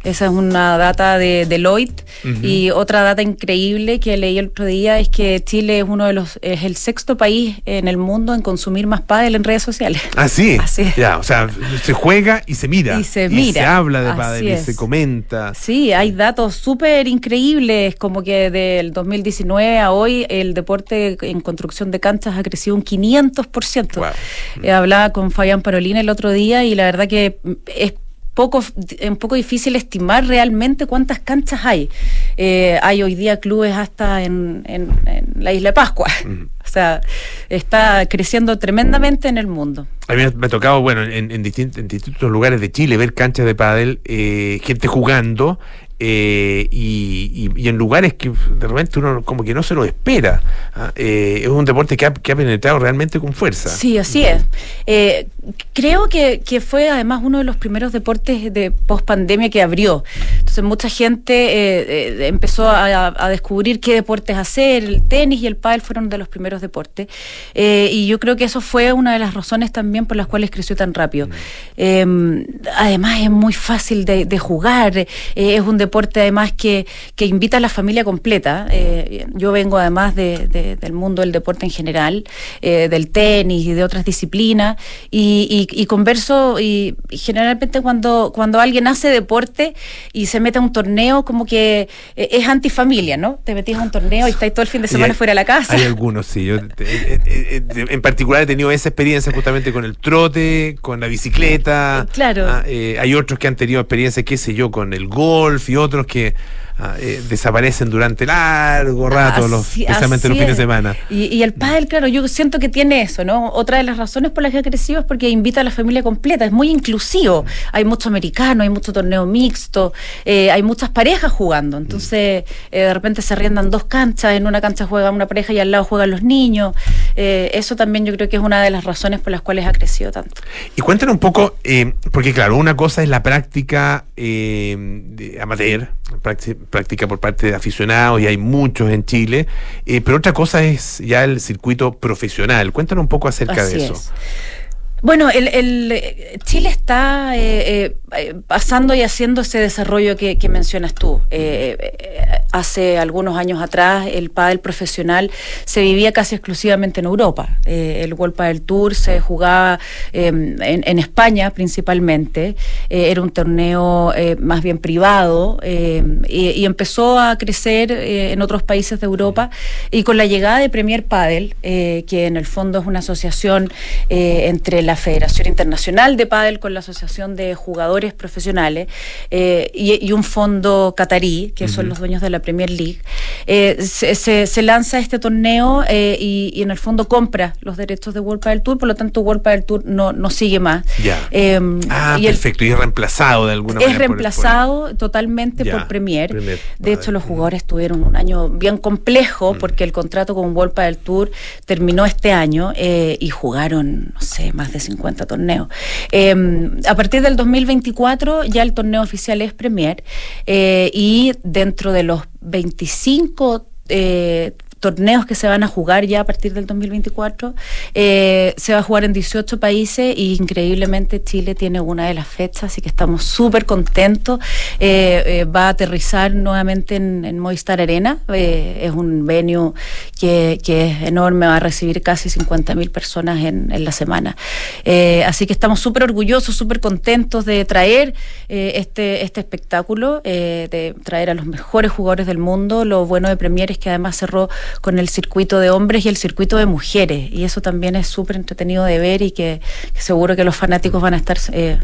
Esa es una data de Deloitte. Y otra data increíble que leí el otro día es que Chile es uno de los, es el sexto país en el mundo en consumir más pádel en redes sociales. Ah, sí. <laughs> Así Ya, o sea, se juega y se mira. Y se mira. Y se habla de pádel y se comenta. Sí, hay datos súper increíbles, como que del 2019 a hoy el deporte en construcción de canchas ha crecido un 500%. Wow. hablaba con Fabián Parolina el otro día y la verdad que es poco, un poco difícil estimar realmente cuántas canchas hay. Eh, hay hoy día clubes hasta en, la isla de Pascua. <laughs> O sea, está creciendo tremendamente en el mundo. A mí me ha tocado, bueno, en, distintos, lugares de Chile ver canchas de pádel, eh, gente jugando eh, y, en lugares que de repente uno como que no se lo espera. ¿ah? Eh, es un deporte que ha, penetrado realmente con fuerza. Sí, así es. Eh, creo que, fue además uno de los primeros deportes de post pandemia que abrió. Entonces mucha gente empezó a, descubrir qué deportes hacer. El tenis y el pádel fueron de los primeros deportes. y yo creo que eso fue una de las razones también por las cuales creció tan rápido. Mm. además es muy fácil de, de jugar. es un deporte además que, que invita a la familia completa. Eh, yo vengo además de, del mundo del deporte en general, eh, del tenis y de otras disciplinas, y, converso y, generalmente cuando, cuando alguien hace deporte y se mete a un torneo, como que eh, es antifamilia, ¿no? Te metes a un torneo y estás todo el fin de semana fuera de la casa. Hay algunos, sí. Yo en particular he tenido esa experiencia justamente con el trote, con la bicicleta. Claro. Ah, hay otros que han tenido experiencia, qué sé yo, con el golf y otros que eh, desaparecen durante largo rato, los, especialmente los fines de semana. Y, el pádel, claro, yo siento que tiene eso, ¿no? Otra de las razones por las que ha crecido es porque invita a la familia completa, es muy inclusivo. Hay mucho americano, hay mucho torneo mixto, eh, hay muchas parejas jugando. Entonces, eh, de repente se arriendan dos canchas, en una cancha juega una pareja y al lado juegan los niños. eso también yo creo que es una de las razones por las cuales ha crecido tanto. Y cuéntanos un poco, porque claro, una cosa es la práctica amateur, práctica práctica por parte de aficionados y hay muchos en Chile, eh, pero otra cosa es ya el circuito profesional. Cuéntanos un poco acerca de eso. Bueno, el, el, eh, Chile está eh, eh, pasando y haciendo ese desarrollo que, mencionas tú. Eh, eh, hace algunos años atrás, el pádel profesional se vivía casi exclusivamente en Europa. Eh, el World Padel Tour se jugaba eh, en, España principalmente. Eh, era un torneo eh, más bien privado eh, y, y empezó a crecer eh, en otros países de Europa. Y con la llegada de Premier Padel, eh, que en el fondo es una asociación eh, entre la Federación Internacional de Padel con la Asociación de Jugadores Profesionales eh, y, y un fondo catarí, que son Ujú. los dueños de la Premier League, eh, se, se- se lanza este torneo eh, y, y en el fondo compra los derechos de World Padel Tour, por lo tanto World Padel Tour no, no sigue más. Ya. Eh, Ah, y el- perfecto. Y es reemplazado de alguna es manera. por el- reemplazado totalmente Ya, por Premier. Premier De hecho, los jugadores tuvieron un año bien complejo porque el contrato con World Padel Tour terminó este año eh, y jugaron, no sé, más de 50 torneos. Eh, a partir del 2024 ya el torneo oficial es Premier eh, y dentro de los 25 eh, torneos que se van a jugar ya a partir del 2024. Eh, se va a jugar en 18 países y increíblemente Chile tiene una de las fechas, así que estamos súper contentos. Eh, eh, va a aterrizar nuevamente en, en Movistar Arena. Es un venue que, que es enorme, va a recibir casi 50.000 personas en, en la semana. Así que estamos súper orgullosos, súper contentos de traer este, este espectáculo, de traer a los mejores jugadores del mundo. Lo bueno de Premier es que además cerró con el circuito de hombres y el circuito de mujeres. Y eso también es súper entretenido de ver y que, que seguro que los fanáticos van a estar eh,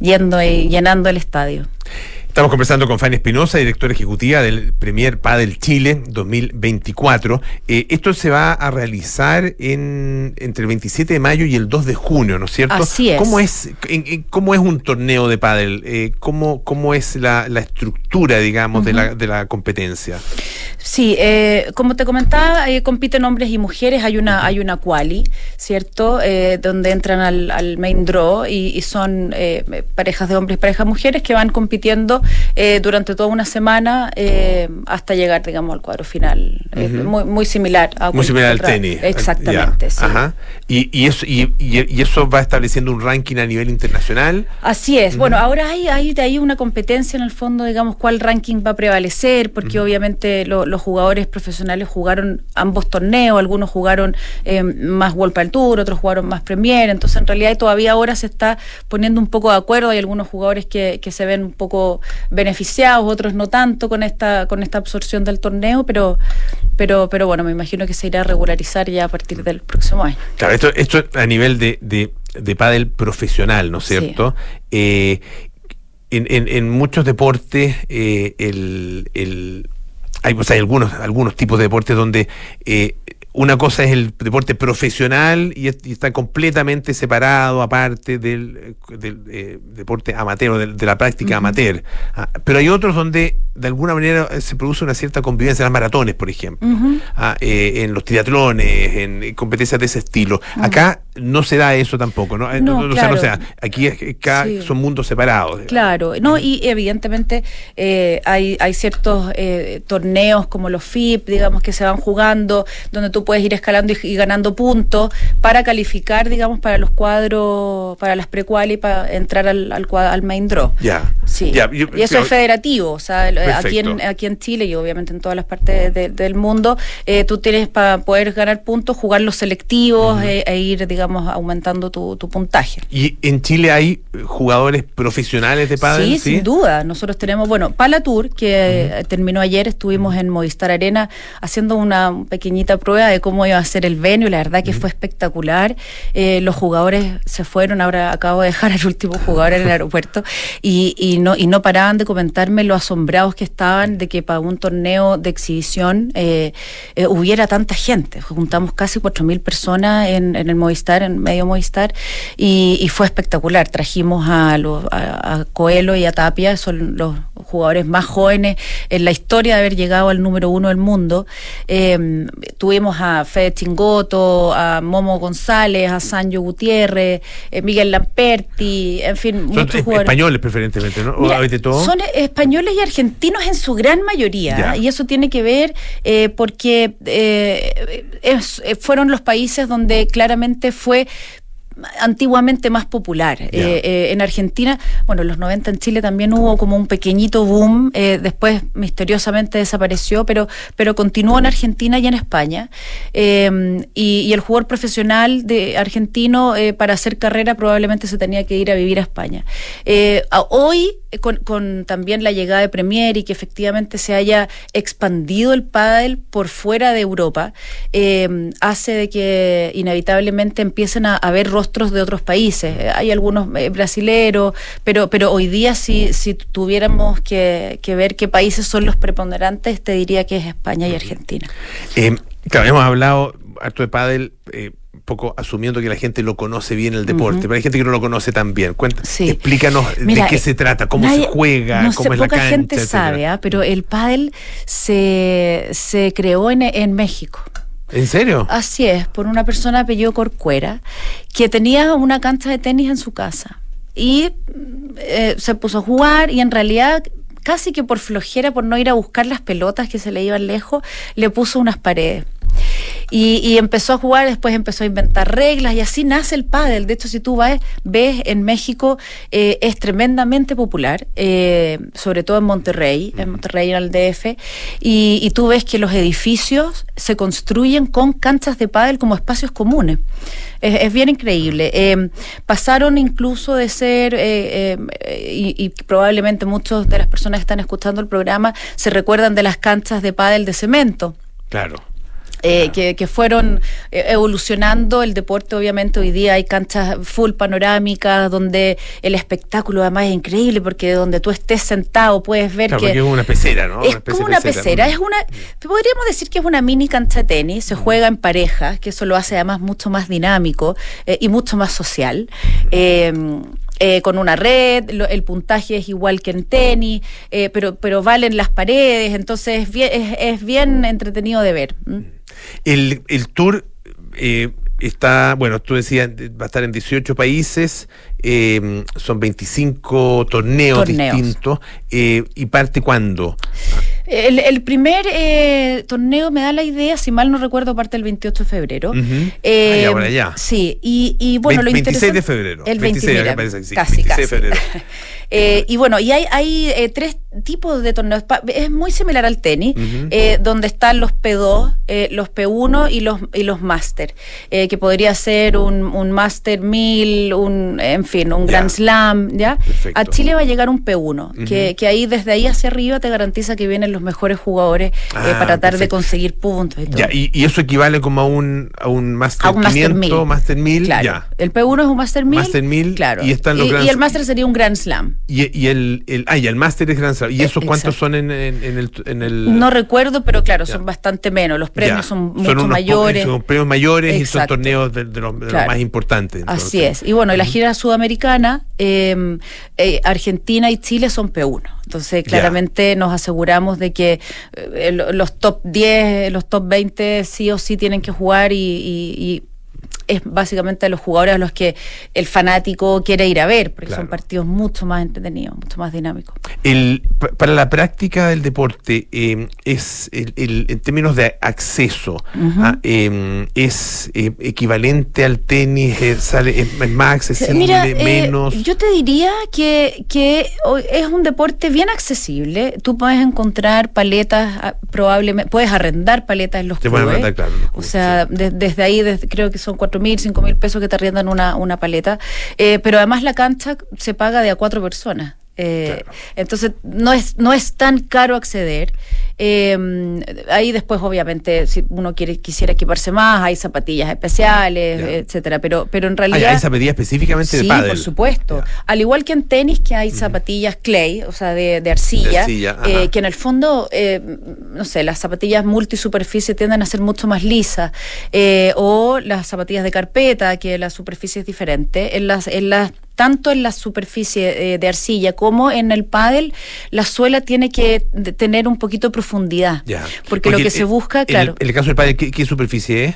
yendo y llenando el estadio. Estamos conversando con Fanny Espinosa, directora ejecutiva del Premier Padel Chile 2024. Eh, esto se va a realizar en, entre el 27 de mayo y el 2 de junio, ¿no es cierto? Así es. ¿Cómo es, en- en- cómo es un torneo de pádel? Eh, ¿cómo, ¿Cómo es la, la estructura, digamos, de, la, de la competencia? Sí, eh, como te comentaba, eh, compiten hombres y mujeres. Hay una, hay una quali, ¿cierto? Eh, donde entran al, al main draw y, y son eh, parejas de hombres y parejas de mujeres que van compitiendo eh, durante toda una semana eh, hasta llegar, digamos, al cuadro final. Muy, muy similar a Muy similar al tenis. Exactamente, sí. Ajá. Y, y, eso, y, y- y eso va estableciendo un ranking a nivel internacional. Así es. Bueno, ahora hay, hay de ahí una competencia en el fondo, digamos, cuál ranking va a prevalecer, porque obviamente lo- los jugadores profesionales jugaron ambos torneos, algunos jugaron eh, más World Padel Tour, otros jugaron más Premier, entonces en realidad todavía ahora se está poniendo un poco de acuerdo, hay algunos jugadores que, que se ven un poco beneficiados, otros no tanto con esta, con esta absorción del torneo, pero, pero, pero bueno, me imagino que se irá a regularizar ya a partir del próximo año. Claro, esto, esto a nivel de, de, de pádel profesional, ¿no es Sí. cierto? Eh, en, en- en muchos deportes, eh, el, el- hay, pues, hay algunos, algunos tipos de deportes donde eh, una cosa es el deporte profesional y, es- y está completamente separado, aparte del, eh, del, eh, deporte amateur, o del- de, la práctica amateur. Ah, pero hay otros donde de alguna manera eh, se produce una cierta convivencia, las maratones, por ejemplo ah, eh, en los triatlones, en, competencias de ese estilo. Acá no se da eso tampoco, ¿no? No, o sea, no claro. se da. Aquí es Sí. son mundos separados. Claro, no, y evidentemente eh, hay, hay ciertos torneos como los FIP, digamos, que se van jugando, donde tú puedes ir escalando y, y ganando puntos para calificar, digamos, para los cuadros, para las pre-quali, para entrar al, al, al main draw. Ya. Sí. Ya, yo- y eso claro, es federativo, o sea, aquí en, aquí en Chile y obviamente en todas las partes de- del mundo, eh, tú tienes para poder ganar puntos, jugar los selectivos eh, e ir, digamos, aumentando tu, tu puntaje. Y en Chile hay eh, jugadores profesionales de pádel, Sí, ¿sí? sin duda. Nosotros tenemos, bueno, Pala Tour, que eh, terminó ayer, estuvimos en Movistar Arena haciendo una pequeñita prueba de cómo iba a ser el venue. La verdad que fue espectacular. Eh, los jugadores se fueron, ahora acabo de dejar al último jugador en el <laughs> aeropuerto y, y no, y no paraban de comentarme lo asombrados que estaban de que para un torneo de exhibición eh, eh, hubiera tanta gente. Juntamos casi 4.000 personas en, en el Movistar, en medio Movistar, y, y fue espectacular. Trajimos a, los, a, a Coelho y a Tapia, son los jugadores más jóvenes en la historia de haber llegado al número uno del mundo. Eh, tuvimos a Fede Chingoto, a Momo González, a Sancho Gutiérrez, eh, Miguel Lamperti, en fin, Son muchos jugadores. españoles preferentemente, ¿no? ¿O Mira, de todo? Son españoles y argentinos en su gran mayoría. Ya. Y eso tiene que ver eh, porque eh, es- eh, fueron los países donde claramente fue antiguamente más popular. Eh, eh, en Argentina, bueno, en los 90 en Chile también hubo como un pequeñito boom, eh, después misteriosamente desapareció, pero, pero continuó en Argentina y en España. Eh, y, y el jugador profesional de argentino eh, para hacer carrera probablemente se tenía que ir a vivir a España. Hoy, con, con también la llegada de Premier y que efectivamente se haya expandido el pádel por fuera de Europa, eh, hace de que inevitablemente empiecen a, a ver rostros de otros países. Eh, Hay algunos eh, brasileros, pero, pero hoy día si, si tuviéramos que, que ver qué países son los preponderantes, te diría que es España y Argentina. Eh, claro, hemos hablado harto de pádel, eh, un poco asumiendo que la gente lo conoce bien el deporte, pero hay gente que no lo conoce tan bien. Cuenta, Sí. explícanos Mira, de qué eh, se trata, cómo nadie- se juega, no cómo sé, es la poca cancha. gente etcétera. sabe, ¿ah? pero el pádel se, se creó en, en México. ¿En serio? Así es, por una persona apellido Corcuera, que tenía una cancha de tenis en su casa. Y eh, se puso a jugar y en realidad casi que por flojera, por no ir a buscar las pelotas que se le iban lejos, le puso unas paredes. Y, y empezó a jugar, después empezó a inventar reglas y así nace el pádel. De hecho, si tú vas, ves en México eh, es tremendamente popular, eh, sobre todo en Monterrey, en Monterrey en el DF, y, y tú ves que los edificios se construyen con canchas de pádel como espacios comunes. Es, es bien increíble. Eh, pasaron incluso de ser, eh, eh, y, y probablemente muchos de las personas que están escuchando el programa se recuerdan de las canchas de pádel de cemento Claro. Eh, que, que fueron eh, evolucionando el deporte. Obviamente hoy día hay canchas full panorámicas donde el espectáculo además es increíble porque donde tú estés sentado puedes ver Claro, que es una pecera, ¿no? es como una pecera, es una, podríamos decir que es una mini cancha de tenis, se juega en parejas, que eso lo hace además mucho más dinámico eh, y mucho más social. Eh, eh, con una red, lo- el puntaje es igual que en tenis, eh, pero, pero valen las paredes, entonces es bien, es, es bien entretenido de ver. El, el tour eh, está, bueno, tú decías, va a estar en 18 países, eh, son 25 torneos, Torneos. distintos, eh, y parte cuándo? El, el primer eh, torneo me da la idea, si mal no recuerdo, parte el 28 de febrero. Eh, Ah, ya, ahora ya. Sí, y, y bueno, lo 26 de febrero. El 26, 26, acá mira, aparece aquí, sí, casi, 26 de casi. febrero. <laughs> Eh, y bueno, y hay, hay eh, tres tipos de torneos. Es muy similar al tenis, Ujú. eh, donde están los P2, eh, los P1 y los, y los Master, eh, que podría ser un, un Master 1000, un, en fin, un Ya. Grand Slam, ¿ya? Perfecto. A Chile va a llegar un P1, que, Ujú. que ahí desde ahí hacia arriba te garantiza que vienen los mejores jugadores eh, Ah, para tratar de perfecto. conseguir puntos y todo. Ya, y, y eso equivale como a un, a un Master A un Master 500, 1000. Master 1000, Claro. ya. El P1 es un Master 1000. Master 1000, claro. y están los y, y el. Master sería un Grand Slam. Y, y el, el, ah, y el Master es Grand Slam. ¿Y Eh, esos cuántos exacto. son en, en, en el, en el- No recuerdo, pero claro, Ya. son bastante menos. Los premios Ya. son mucho unos mayores. Son premios mayores y son Exacto. torneos de, de los, de los Claro. más importantes. Así entonces. es. Y bueno, y la gira sudamericana, eh, eh, Argentina y Chile son P1. Entonces, claramente nos aseguramos de que eh, lo- los top 10, los top 20 sí o sí tienen que jugar y, y- y es básicamente a los jugadores a los que el fanático quiere ir a ver, porque Claro. son partidos mucho más entretenidos, mucho más dinámicos. El, pa- para la práctica del deporte, eh, es el, el- en términos de acceso, ah, eh, es eh, equivalente al tenis, eh, sale, es, es más accesible, Mira, eh, menos. yo te diría que, que es un deporte bien accesible. Tú puedes encontrar paletas, ah, probablemente, puedes arrendar paletas en los clubes. arrendar, claro, O sea, de- desde ahí desde- creo que son cuatro mil, cinco mil pesos que te arriendan una, una paleta. Eh, pero además la cancha se paga de a cuatro personas. Eh, Entonces no es no es tan caro acceder. Eh, ahí después obviamente si uno quiere quisiera equiparse más hay zapatillas especiales, etcétera. Pero pero en Hay, realidad hay zapatillas específicamente Sí, de pádel. por supuesto. Al igual que en tenis, que hay zapatillas clay, o sea, de, de arcilla, De arcilla, ajá. eh, que en el fondo, eh, no sé, las zapatillas multisuperficie tienden a ser mucho más lisas, eh, o las zapatillas de carpeta, que la superficie es diferente. En las, en las tanto en la superficie de arcilla como en el pádel, la suela tiene que tener un poquito de profundidad. Ya. Porque, lo que el- se busca, en claro, el- En el, caso del pádel, ¿qué, qué superficie es?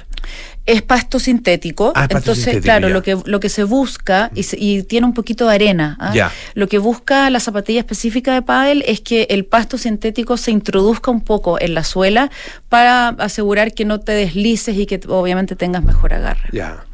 es pasto sintético. Ah, es pasto entonces, sintético, claro, ya. lo que, lo que se busca, y, se- y tiene un poquito de arena, ¿ah? Ya. lo que busca la zapatilla específica de pádel es que el pasto sintético se introduzca un poco en la suela para asegurar que no te deslices y que obviamente tengas mejor agarre. Ya.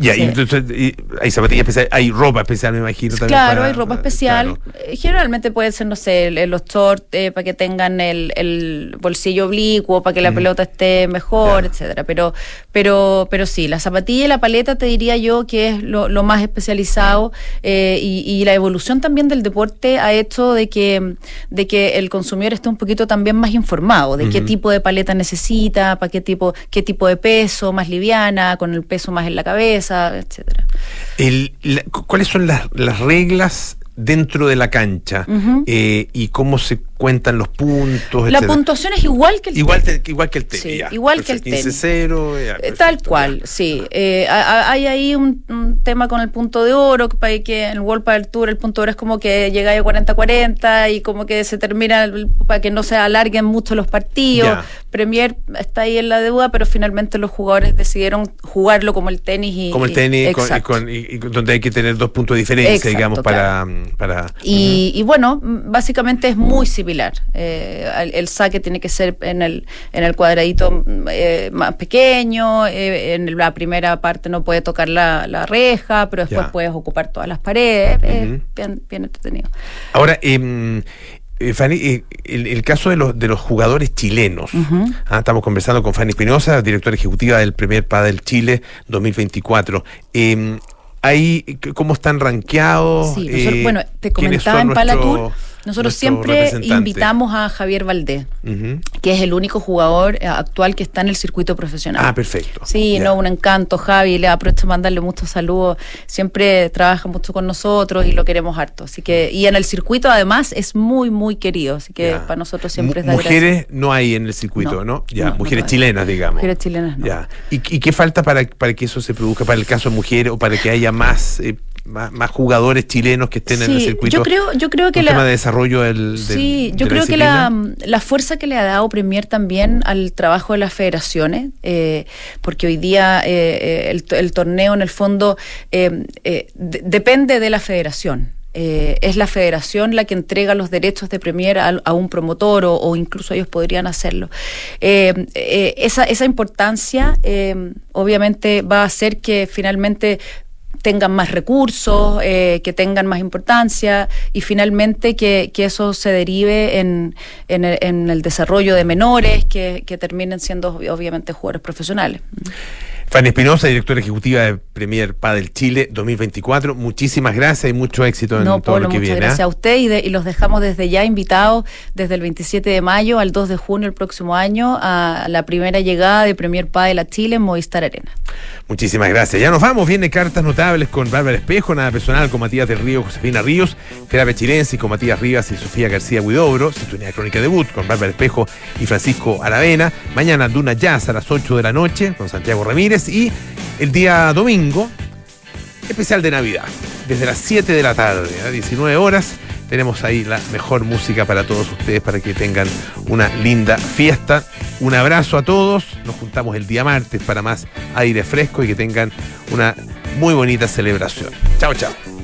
Y entonces y hay zapatillas especiales, hay ropa especial, me imagino. también Claro, para- hay ropa especial. claro. Eh, Generalmente puede ser, no sé, los shorts eh, para que tengan el, el bolsillo oblicuo, para que la Mm. pelota esté mejor, etcétera. Pero, pero, pero sí, la zapatilla y la paleta te diría yo que es lo, lo más especializado eh, y, y la evolución también del deporte ha hecho de que, de que el consumidor esté un poquito también más informado de qué tipo de paleta necesita, para qué tipo, qué tipo de peso, más liviana, con el peso más en la cabeza, etcétera. El- la- cu- ¿Cuáles son las, las reglas dentro de la cancha eh, y cómo se cuentan los puntos? La etcétera? puntuación es igual que el Igual, te- igual que el tenis. Sí, igual que el tenis. 15-0. ya, Tal cual, sí. Eh, hay ahí un, un tema con el punto de oro, que, en el World Padel Tour el punto de oro es como que llegáis a 40-40 y como que se termina el- para que no se alarguen mucho los partidos. Ya. Premier está ahí en la deuda, pero finalmente los jugadores decidieron jugarlo como el tenis y Como el y- tenis, con- y con- y- y donde hay que tener dos puntos de diferencia, Exacto, digamos, para, para Y, y bueno, básicamente es muy similar. Eh, el, el saque tiene que ser en el, en el cuadradito eh, más pequeño, eh, en la primera parte no puede tocar la, la reja, pero después Ya. puedes ocupar todas las paredes. eh, Ujú. bien, bien entretenido. Ahora, eh, Fanny, eh, el, el caso de los, de los jugadores chilenos. Ah, estamos conversando con Fanny Espinosa, directora ejecutiva del Premier Padel Chile 2024. Em, ahí, ¿cómo están rankeados? Sí, Eh, bueno, te ¿quiénes comentaba en Palatur, nosotros siempre invitamos a Javier Valdés, que es el único jugador eh, actual que está en el circuito profesional. Ah, perfecto. Sí, no, un encanto, Javi. Le aprovecho de mandarle muchos saludos. Siempre trabaja mucho con nosotros y lo queremos harto. Así que, y en el circuito además es muy, muy querido. Así que para nosotros siempre Mu- es de Mujeres no hay en el circuito, ¿no? No, Ya, no mujeres chilenas, digamos. Mujeres chilenas no. Ya. ¿Y, y qué falta para, para que eso se produzca, para el caso de mujeres o para que haya más, eh, más, más jugadores chilenos que estén en el circuito? yo creo, yo creo que la, tema de desarrollo del, del- Sí, yo de creo que la, disciplina. la fuerza que le ha dado Premier también al trabajo de las federaciones, eh, porque hoy día eh, eh, el, el torneo en el fondo eh, de- depende de la federación. Eh, es la federación la que entrega los derechos de Premier a, a un promotor o, o incluso ellos podrían hacerlo. Eh, eh, esa, esa importancia obviamente va a hacer que finalmente tengan más recursos, eh, que tengan más importancia y finalmente que, que eso se derive en, en, el, en el desarrollo de menores que, que terminen siendo obviamente jugadores profesionales. Fanny Espinosa, directora ejecutiva de Premier Padel Chile 2024. Muchísimas gracias y mucho éxito en No, todo lo que muchas viene. gracias ¿ah? a usted y, de- y los dejamos desde ya invitados desde el 27 de mayo al 2 de junio el próximo año a la primera llegada de Premier Padel a Chile en Movistar Arena. Muchísimas gracias. Ya nos vamos. Viene cartas notables con Bárbara Espejo, nada personal con Matías del Río, Josefina Ríos, terapia chilense con Matías Rivas y Sofía García Huidobro, sintonía crónica debut con Bárbara Espejo y Francisco Aravena. Mañana Duna Jazz a las 8 de la noche con Santiago Ramírez y el día domingo, especial de Navidad, desde las 7 de la tarde a 19 horas. Tenemos ahí la mejor música para todos ustedes para que tengan una linda fiesta. Un abrazo a todos. Nos juntamos el día martes para más aire fresco y que tengan una muy bonita celebración. Chao, chao.